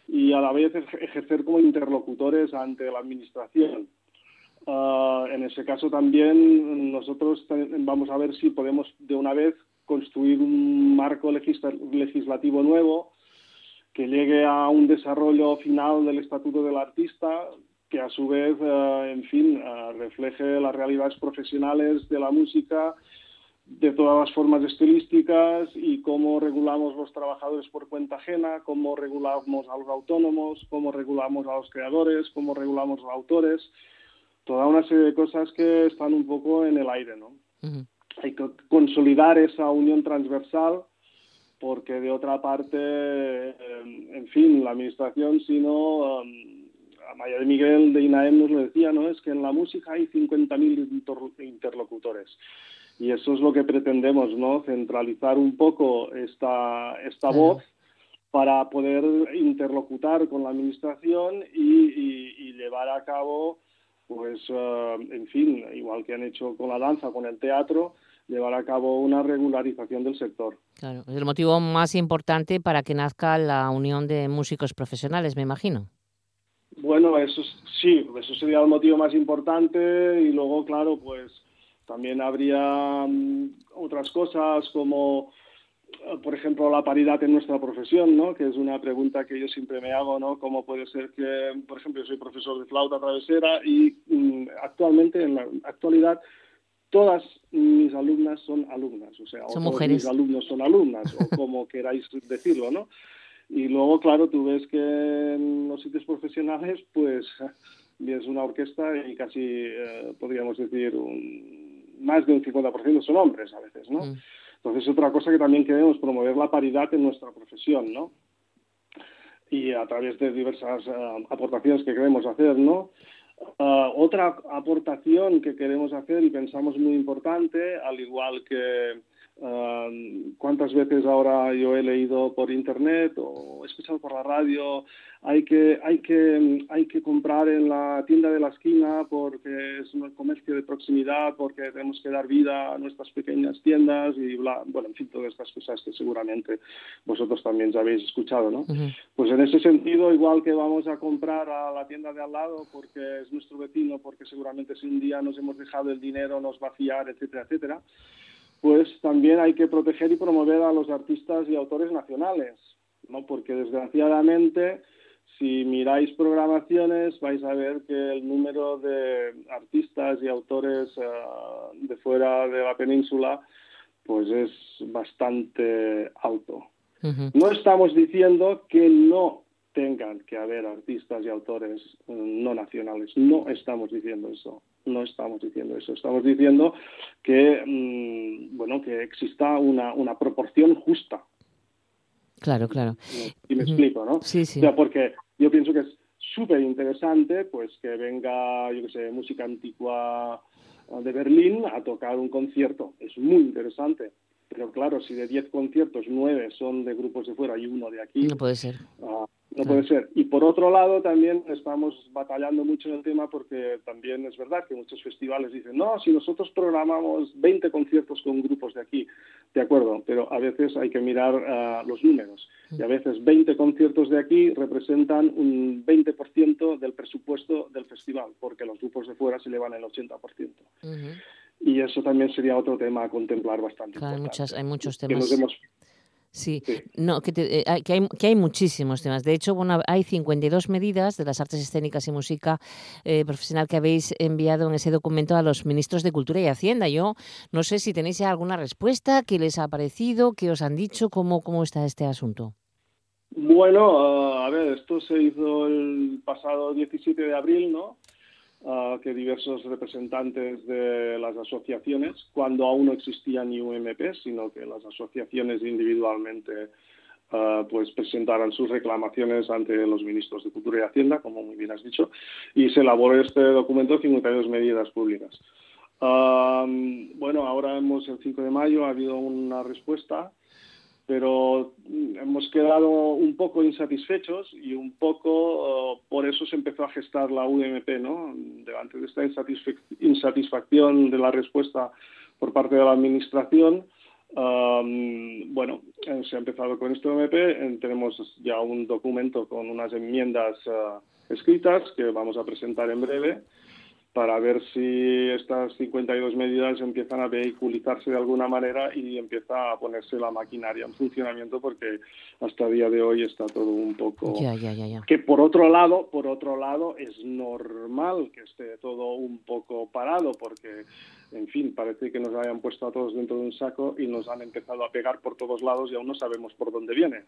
y a la vez ejercer como interlocutores ante la administración. Eh, en ese caso también nosotros vamos a ver si podemos de una vez construir un marco legislativo nuevo que llegue a un desarrollo final del Estatuto del Artista que a su vez, eh, en fin, eh, refleje las realidades profesionales de la música, de todas las formas estilísticas y cómo regulamos los trabajadores por cuenta ajena, cómo regulamos a los autónomos, cómo regulamos a los creadores, cómo regulamos a los autores, toda una serie de cosas que están un poco en el aire, ¿no? Hay que consolidar esa unión transversal porque de otra parte, eh, en fin, la administración, si no, Maya de Miguel de INAEM nos lo decía, ¿no? Es que en la música hay 50.000 interlocutores. Y eso es lo que pretendemos, ¿no? Centralizar un poco esta, esta voz para poder interlocutar con la administración y, llevar a cabo, pues, eh, en fin, igual que han hecho con la danza, con el teatro, llevar a cabo una regularización del sector. Claro, es el motivo más importante para que nazca la unión de músicos profesionales, me imagino. Bueno, eso sí, eso sería el motivo más importante y luego, claro, pues también habría mm, otras cosas como, eh, por ejemplo, la paridad en nuestra profesión, ¿no? Que es una pregunta que yo siempre me hago, ¿no? ¿Cómo puede ser que, por ejemplo, yo soy profesor de flauta travesera y mm, actualmente, en la actualidad, todas mis alumnas son alumnas, o sea, son mujeres. mis alumnos son alumnas, o como queráis decirlo, ¿no? Y luego, claro, tú ves que en los sitios profesionales, pues, es una orquesta y casi, eh, podríamos decir, un, más de un 50% son hombres a veces, ¿no? Mm. Entonces, otra cosa que también queremos, promover la paridad en nuestra profesión, ¿no? Y a través de diversas eh, aportaciones que queremos hacer, ¿no? Eh, otra aportación que queremos hacer y pensamos muy importante, al igual que cuántas veces ahora yo he leído por internet o he escuchado por la radio hay que hay que hay que comprar en la tienda de la esquina porque es un comercio de proximidad porque tenemos que dar vida a nuestras pequeñas tiendas y bla, bueno en fin todas estas cosas que seguramente vosotros también ya habéis escuchado no pues en ese sentido igual que vamos a comprar a la tienda de al lado porque es nuestro vecino porque seguramente si un día nos hemos dejado el dinero nos va a fiar etcétera etcétera pues también hay que proteger y promover a los artistas y autores nacionales, ¿no? Porque desgraciadamente si miráis programaciones vais a ver que el número de artistas y autores uh, de fuera de la península pues es bastante alto. No estamos diciendo que no tengan que haber artistas y autores uh, no nacionales. No estamos diciendo eso. No estamos diciendo eso. Estamos diciendo que mm, bueno que exista una, una proporción justa Claro, claro. Y me explico, ¿no? Sí, sí. O sea, porque yo pienso que es súper interesante pues que venga, yo qué sé, música antigua de Berlín a tocar un concierto. Es muy interesante. Pero claro, si de 10 conciertos, 9 son de grupos de fuera y uno de aquí. No puede ser. Uh, no puede ser. Y por otro lado, también estamos batallando mucho en el tema porque también es verdad que muchos festivales dicen, no, si nosotros programamos 20 conciertos con grupos de aquí, de acuerdo, pero a veces hay que mirar uh, los números. Y a veces 20 conciertos de aquí representan un 20% del presupuesto del festival, porque los grupos de fuera se llevan el 80%. Uh -huh. Y eso también sería otro tema a contemplar bastante. Claro, hay, muchas, hay muchos que temas. Nos hemos, Sí, sí, no, que, te, eh, que, hay, que hay muchísimos temas. De hecho, bueno, hay 52 medidas de las artes escénicas y música eh, profesional que habéis enviado en ese documento a los ministros de Cultura y Hacienda. Yo no sé si tenéis alguna respuesta, qué les ha parecido, qué os han dicho, cómo, cómo está este asunto. Bueno, uh, a ver, esto se hizo el pasado 17 de abril, ¿no? Uh, que diversos representantes de las asociaciones, cuando aún no existía ni UMP, sino que las asociaciones individualmente uh, pues presentaran sus reclamaciones ante los ministros de Cultura y Hacienda, como muy bien has dicho, y se elaboró este documento de 52 medidas públicas. Bueno, ahora hemos el 5 de mayo, ha habido una respuesta pero hemos quedado un poco insatisfechos y un poco uh, por eso se empezó a gestar la UMP, ¿no? Delante de esta insatisfac insatisfacción de la respuesta por parte de la Administración, bueno, se ha empezado con este UMP, tenemos ya un documento con unas enmiendas uh, escritas que vamos a presentar en breve para ver si estas 52 medidas empiezan a vehiculizarse de alguna manera y empieza a ponerse la maquinaria en funcionamiento porque hasta el día de hoy está todo un poco ya, ya, ya, que por otro lado por otro lado es normal que esté todo un poco parado porque en fin parece que nos hayan puesto a todos dentro de un saco y nos han empezado a pegar por todos lados y aún no sabemos por dónde viene.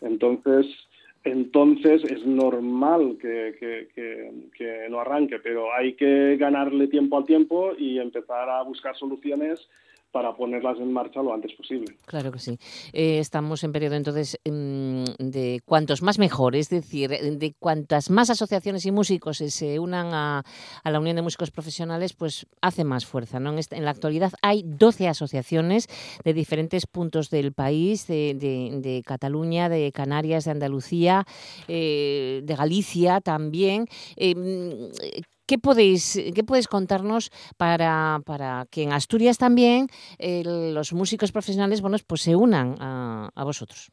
Entonces entonces es normal que, que, que, que, no arranque, pero hay que ganarle tiempo al tiempo y empezar a buscar soluciones para ponerlas en marcha lo antes posible. Claro que sí. Eh, estamos en periodo entonces mm, de cuantos más mejor, es decir, de cuantas más asociaciones y músicos se unan a, a la Unión de Músicos Profesionales, pues hace más fuerza. ¿no? En, este, la actualidad hay 12 asociaciones de diferentes puntos del país, de, de, de Cataluña, de Canarias, de Andalucía, eh, de Galicia también. Eh, ¿Qué podéis, qué podéis contarnos para, para que en Asturias también eh, los músicos profesionales bueno, pues se unan a, a vosotros?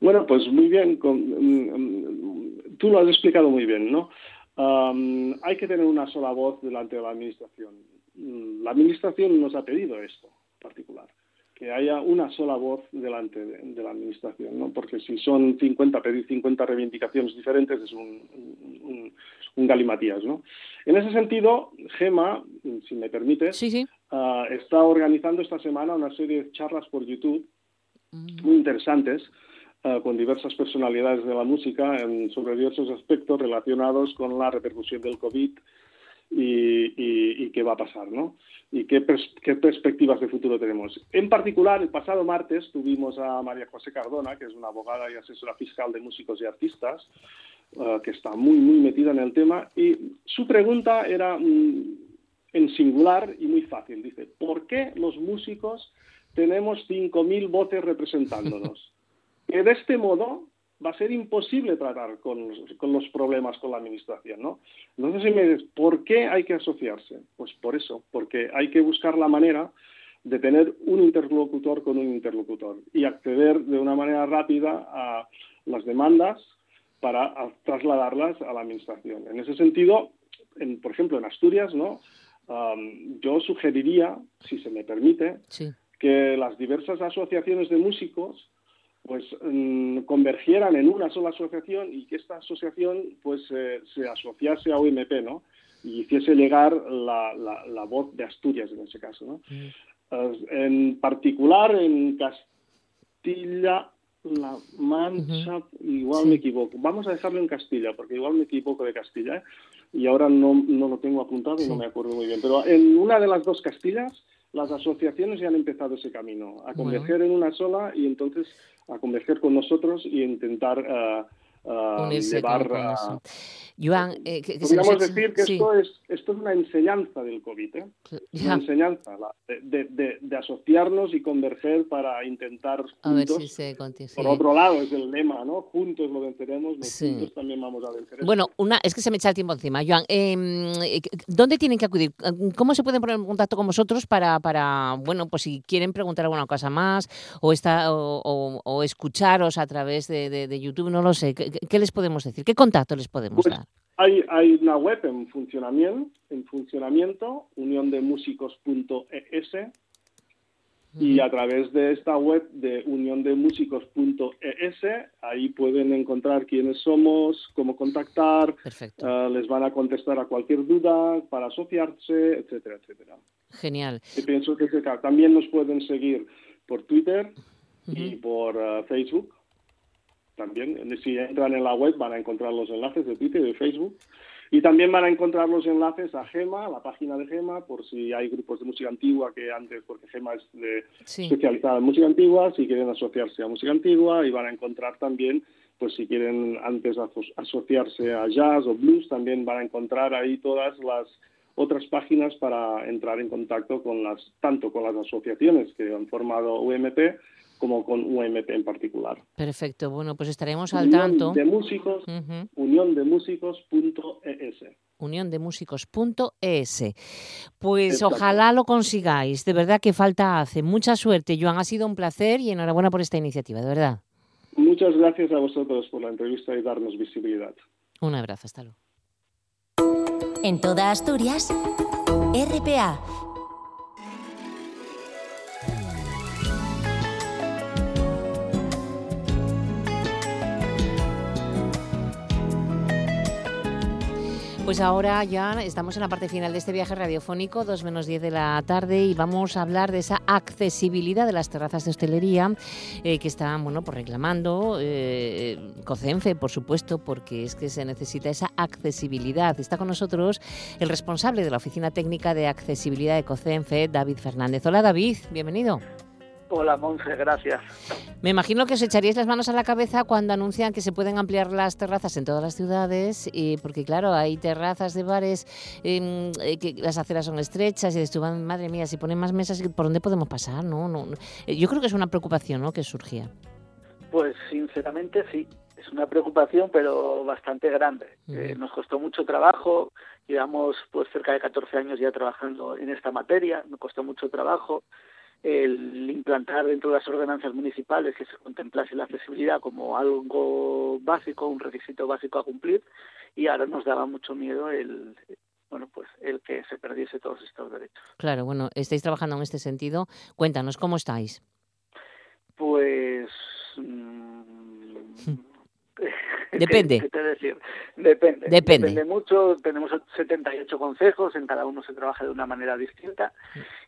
Bueno, pues muy bien. Con, um, tú lo has explicado muy bien, ¿no? Hay que tener una sola voz delante de la Administración. La Administración nos ha pedido esto en particular que haya una sola voz delante de, de, la administración, ¿no? Porque si son 50, pedir 50 reivindicaciones diferentes es un, un, un galimatías, ¿no? En ese sentido, Gema, si me permite, sí, sí. Uh, está organizando esta semana una serie de charlas por YouTube mm. muy interesantes uh, con diversas personalidades de la música en, sobre diversos aspectos relacionados con la repercusión del COVID y, y, y qué va a pasar, ¿no? y qué, pers qué, perspectivas de futuro tenemos. En particular, el pasado martes tuvimos a María José Cardona, que es una abogada y asesora fiscal de músicos y artistas, uh, que está muy, muy metida en el tema, y su pregunta era mm, en singular y muy fácil. Dice, ¿por qué los músicos tenemos 5.000 voces representándonos? [laughs] que de este modo va a ser imposible tratar con los, con los, problemas con la administración, ¿no? Entonces, si me dices, ¿por qué hay que asociarse? Pues por eso, porque hay que buscar la manera de tener un interlocutor con un interlocutor y acceder de una manera rápida a las demandas para trasladarlas a la administración. En ese sentido, en, por ejemplo, en Asturias, ¿no? Um, yo sugeriría, si se me permite, sí. que las diversas asociaciones de músicos pues mm, convergieran en una sola asociación y que esta asociación pues eh, se asociase a UMP, ¿no? Y hiciese llegar la, la, voz de Asturias en ese caso, ¿no? en particular en Castilla la Mancha, igual me equivoco. Vamos a dejarlo en Castilla, porque igual me equivoco de Castilla, ¿eh? y ahora no, no, lo tengo apuntado y no me acuerdo muy bien. Pero en una de las dos Castillas, las asociaciones ya han empezado ese camino, a converger en una sola y entonces a converger con nosotros y intentar uh, uh, llevar... a Joan, eh, podríamos decir que esto, es, esto es una enseñanza del COVID, ¿eh? una enseñanza de, de, asociarnos y converger para intentar juntos. A ver si se Por otro lado, es el lema, ¿no? Juntos lo venceremos, juntos también vamos a vencer. Bueno, una, es que se me echa el tiempo encima. Joan, em, eh, ¿dónde tienen que acudir? ¿Cómo se pueden poner en contacto con vosotros para, para bueno, pues si quieren preguntar alguna cosa más o, está, o, o, escucharos a través de, de, YouTube? No lo sé. ¿Qué, les podemos decir? ¿Qué contacto les podemos pues dar? Hay, hay una web en funcionamiento, en funcionamiento uniondemúsicos.es y a través de esta web de uniondemúsicos.es ahí pueden encontrar quiénes somos, cómo contactar, uh, les van a contestar a cualquier duda para asociarse, etcétera, etcétera. Genial. Y pienso que también nos pueden seguir por Twitter y por uh, Facebook también. Si entran en la web van a encontrar los enlaces de Twitter y de Facebook. Y también van a encontrar los enlaces a Gema, la página de Gema, por si hay grupos de música antigua que antes, porque Gema es de, especializada en música antigua, si quieren asociarse a música antigua, y van a encontrar también, pues si quieren antes asociarse a jazz o blues, también van a encontrar ahí todas las otras páginas para entrar en contacto con las, tanto con las asociaciones que han formado UMP como con UMP en particular. Perfecto, bueno, pues estaremos al tanto. De músicos, uh uniondemúsicos.es. Uniondemúsicos.es. Pues ojalá lo consigáis, de verdad que falta hace. Mucha suerte, Joan, ha sido un placer y enhorabuena por esta iniciativa, de verdad. Muchas gracias a vosotros por la entrevista y darnos visibilidad. Un abrazo, hasta luego. En toda Asturias, RPA Pues ahora ya estamos en la parte final de este viaje radiofónico, 2 menos 10 de la tarde, y vamos a hablar de esa accesibilidad de las terrazas de hostelería eh, que están bueno, pues reclamando eh, COCENFE, por supuesto, porque es que se necesita esa accesibilidad. Está con nosotros el responsable de la Oficina Técnica de Accesibilidad de COCENFE, David Fernández. Hola David, bienvenido. Hola, Monse, gracias. Me imagino que os echaríais las manos a la cabeza cuando anuncian que se pueden ampliar las terrazas en todas las ciudades, y porque claro, hay terrazas de bares em, eh, que las aceras son estrechas y dices madre mía, si ponen más mesas, ¿por dónde podemos pasar? No, no, eh, Yo creo que es una preocupación ¿no? que surgía. Pues sinceramente sí, es una preocupación, pero bastante grande. Eh, nos costó mucho trabajo, llevamos pues cerca de 14 años ya trabajando en esta materia, nos costó mucho trabajo el implantar dentro de las ordenanzas municipales que se contemplase la accesibilidad como algo básico, un requisito básico a cumplir, y ahora nos daba mucho miedo el bueno pues el que se perdiese todos estos derechos. Claro, bueno, estáis trabajando en este sentido. Cuéntanos cómo estáis. Pues mm, [laughs] Depende. decir? Depende. Depende. mucho. Tenemos 78 consejos, en cada uno se trabaja de una manera distinta.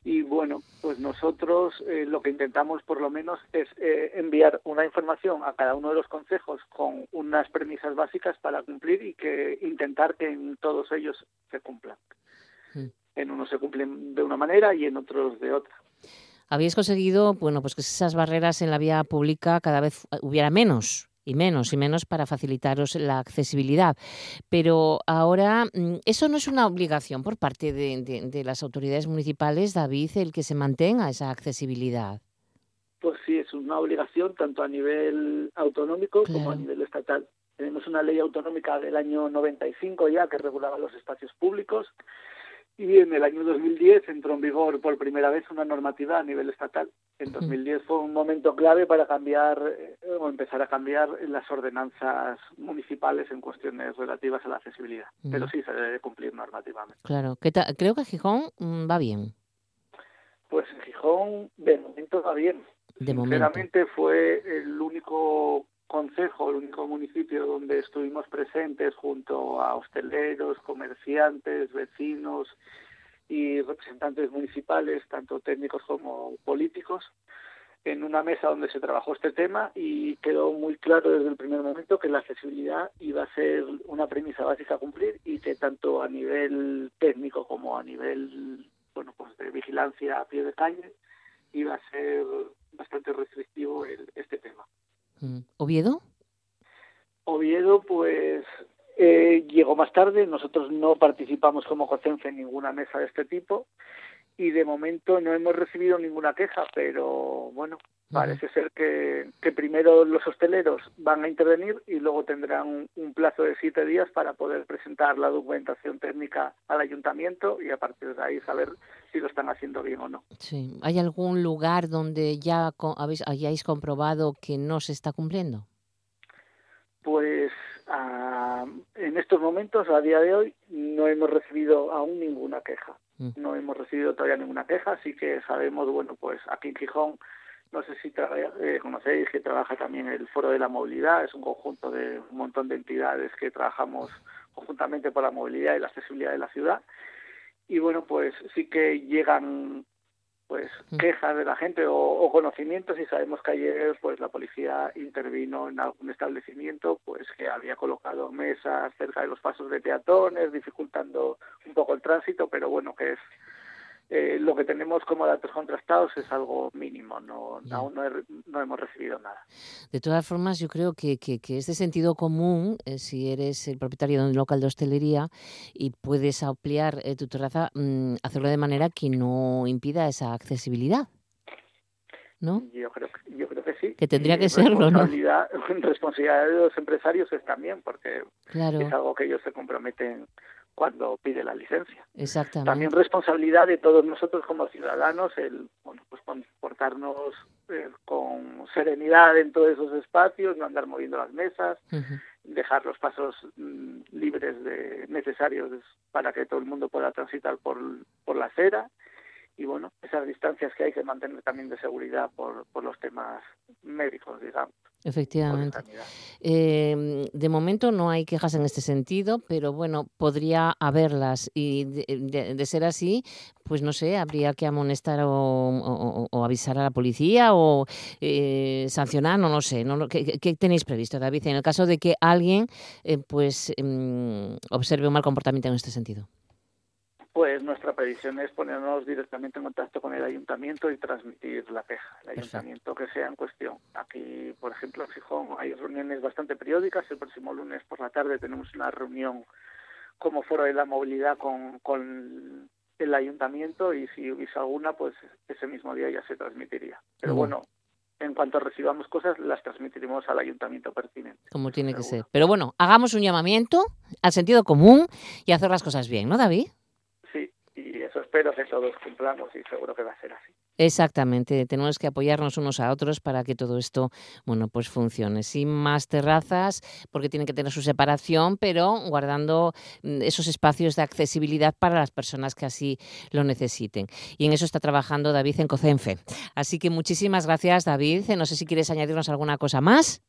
Y bueno, pues nosotros eh, lo que intentamos por lo menos es eh, enviar una información a cada uno de los consejos con unas premisas básicas para cumplir y que intentar que en todos ellos se cumplan. En unos se cumplen de una manera y en otros de otra habéis conseguido bueno pues que esas barreras en la vía pública cada vez hubiera menos y menos y menos para facilitaros la accesibilidad. Pero ahora, mm, eso no es una obligación por parte de, las autoridades municipales, David, el que se mantenga esa accesibilidad. Pues sí, es una obligación tanto a nivel autonómico como a nivel estatal. Tenemos una ley autonómica del año 95 ya que regulaba los espacios públicos y en el año 2010 entró en vigor por primera vez una normativa a nivel estatal. En 2010 fue un momento clave para cambiar eh, o empezar a cambiar las ordenanzas municipales en cuestiones relativas a la accesibilidad. Pero sí se debe cumplir normativamente. Claro. Creo que Gijón mm, va bien. Pues en Gijón de momento va bien. De Sinceramente fue el único concejo, el único municipio donde estuvimos presentes junto a hosteleros, comerciantes, vecinos y representantes municipales, tanto técnicos como políticos, en una mesa donde se trabajó este tema y quedó muy claro desde el primer momento que la accesibilidad iba a ser una premisa básica a cumplir y que tanto a nivel técnico como a nivel bueno pues de vigilancia a pie de calle iba a ser bastante restrictivo el, este tema. Mm. ¿Oviedo? Oviedo, pues eh, llegó más tarde. Nosotros no participamos como COCENFE en ninguna mesa de este tipo y de momento no hemos recibido ninguna queja, pero bueno, parece ser que, que, primero los hosteleros van a intervenir y luego tendrán un, plazo de siete días para poder presentar la documentación técnica al ayuntamiento y a partir de ahí saber si lo están haciendo bien o no. Sí. ¿Hay algún lugar donde ya habéis, hayáis comprobado que no se está cumpliendo? Pues ah, en estos momentos, a día de hoy, no hemos recibido aún ninguna queja. Mm. No hemos recibido todavía ninguna queja, así que sabemos, bueno, pues aquí en Gijón, no sé si eh, conocéis que trabaja también el Foro de la Movilidad, es un conjunto de un montón de entidades que trabajamos conjuntamente por la movilidad y la accesibilidad de la ciudad. Y bueno, pues sí que llegan pues mm. quejas de la gente o, conocimientos y sabemos que ayer pues la policía intervino en algún establecimiento pues que había colocado mesas cerca de los pasos de peatones dificultando un poco el tránsito pero bueno que es eh, lo que tenemos como datos contrastados es algo mínimo, no, aún no, hemos recibido nada. De todas formas, yo creo que, que, es de sentido común, eh, si eres el propietario de un local de hostelería y puedes ampliar eh, tu terraza, mm, hacerlo de manera que no impida esa accesibilidad. ¿No? Yo creo, yo creo que sí. Que tendría que serlo, ¿no? [laughs] Responsabilidad de los empresarios es también, porque es algo que ellos se comprometen cuando pide la licencia. Exactamente. También responsabilidad de todos nosotros como ciudadanos el bueno, pues comportarnos eh, con serenidad en todos esos espacios, no andar moviendo las mesas, dejar los pasos mm, libres de necesarios para que todo el mundo pueda transitar por, por la acera y bueno, esas distancias que hay que mantener también de seguridad por, por los temas médicos, digamos. Efectivamente. Eh, de momento no hay quejas en este sentido, pero bueno, podría haberlas y de, ser así, pues no sé, habría que amonestar o, avisar a la policía o eh, sancionar, no, no sé. No, ¿qué, tenéis previsto, David, en el caso de que alguien eh, pues mm, observe un mal comportamiento en este sentido? Pues nuestra predicción es ponernos directamente en contacto con el ayuntamiento y transmitir la queja, el ayuntamiento que sea en cuestión. Aquí, por ejemplo, en Gijón hay reuniones bastante periódicas. El próximo lunes por la tarde tenemos una reunión como foro de la movilidad con, con el ayuntamiento y si hubiese alguna, pues ese mismo día ya se transmitiría. Pero bueno, en cuanto recibamos cosas, las transmitiremos al ayuntamiento pertinente. Como tiene que ser. Pero bueno, hagamos un llamamiento al sentido común y hacer las cosas bien, ¿no, David? Eso espero que todos cumplamos y seguro que va a ser así. Exactamente, tenemos que apoyarnos unos a otros para que todo esto, bueno, pues funcione. Sin más terrazas, porque tienen que tener su separación, pero guardando mm, esos espacios de accesibilidad para las personas que así lo necesiten. Y en eso está trabajando David en COCENFE. Así que muchísimas gracias, David. No sé si quieres añadirnos alguna cosa más.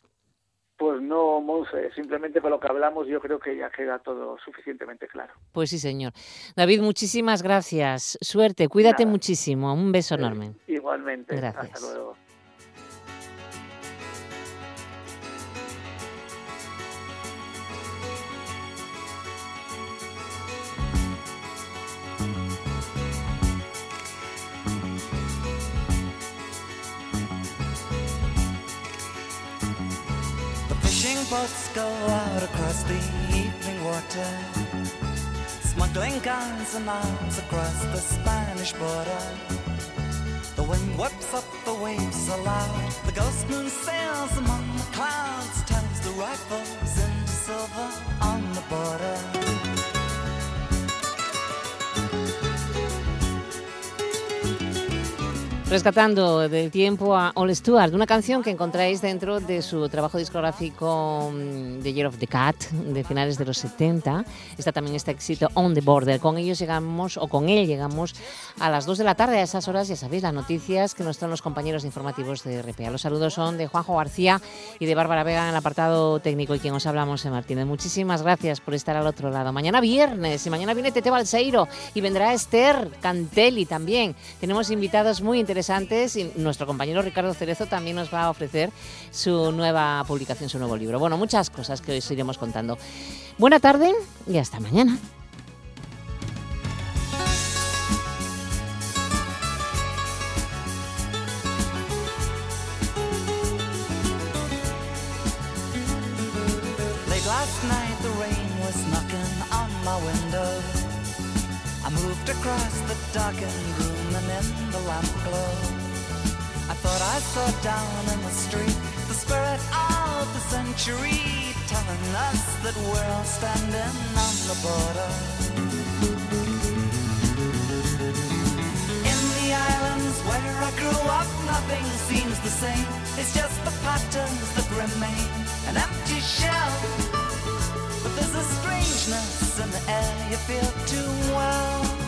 Pues no, Monse, simplemente con lo que hablamos yo creo que ya queda todo suficientemente claro. Pues sí, señor. David, muchísimas gracias. Suerte, cuídate muchísimo. Un beso enorme. Igualmente. Gracias. Hasta luego. Go out across the evening water, smuggling guns and arms across the Spanish border. The wind whips up the waves aloud. The ghost moon sails among the clouds, turns the rifles into silver on the border. Rescatando del tiempo a All Stewart, una canción que encontráis dentro de su trabajo discográfico mm, The Year of the Cat de finales de los 70. Está también este éxito On the Border. Con ellos llegamos, o con él llegamos a las 2 de la tarde. A esas horas ya sabéis las noticias que nos traen los compañeros informativos de RPA. Los saludos son de Juanjo García y de Bárbara Vega en el apartado técnico y quien os hablamos, Martínez. Muchísimas gracias por estar al otro lado. Mañana viernes y mañana viene Tete Balseiro y vendrá Esther Cantelli también. Tenemos invitados muy interesantes y nuestro compañero Ricardo Cerezo también nos va a ofrecer su nueva publicación, su nuevo libro. Bueno, muchas cosas que os iremos contando. Buena tarde y hasta mañana. window. I moved across the darkened room lamp glow. I thought I saw down in the street the spirit of the century telling us that we're all standing on the border. In the islands where I grew up, nothing seems the same. It's just the patterns that remain, an empty shell. But there's a strangeness in the air you feel too well.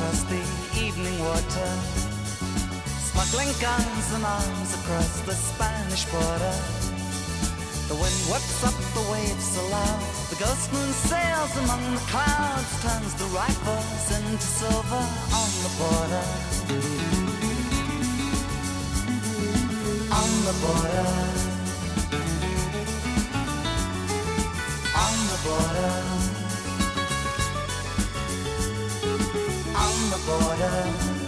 Across the evening water, smuggling guns and arms across the Spanish border. The wind whips up the waves so loud, the ghost moon sails among the clouds, turns the rifles into silver on the border. On the border. On the border. the border.